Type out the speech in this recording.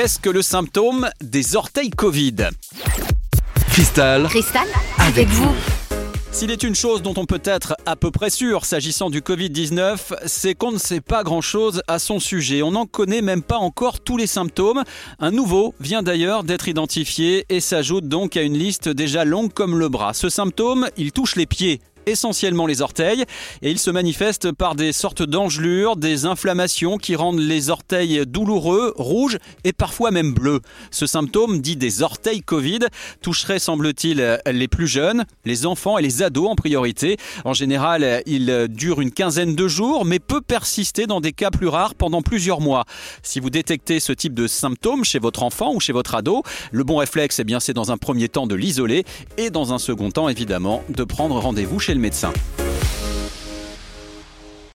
Qu'est-ce que le symptôme des orteils Covid Cristal, Cristal, avec vous. S'il est une chose dont on peut être à peu près sûr s'agissant du Covid-19, c'est qu'on ne sait pas grand-chose à son sujet. On n'en connaît même pas encore tous les symptômes. Un nouveau vient d'ailleurs d'être identifié et s'ajoute donc à une liste déjà longue comme le bras. Ce symptôme, il touche les pieds essentiellement les orteils et il se manifeste par des sortes d'engelures, des inflammations qui rendent les orteils douloureux, rouges et parfois même bleus. Ce symptôme, dit des orteils Covid, toucherait semble-t-il les plus jeunes, les enfants et les ados en priorité. En général, il dure une quinzaine de jours mais peut persister dans des cas plus rares pendant plusieurs mois. Si vous détectez ce type de symptômes chez votre enfant ou chez votre ado, le bon réflexe, eh bien, c'est dans un premier temps de l'isoler et dans un second temps, évidemment, de prendre rendez-vous chez le médecin.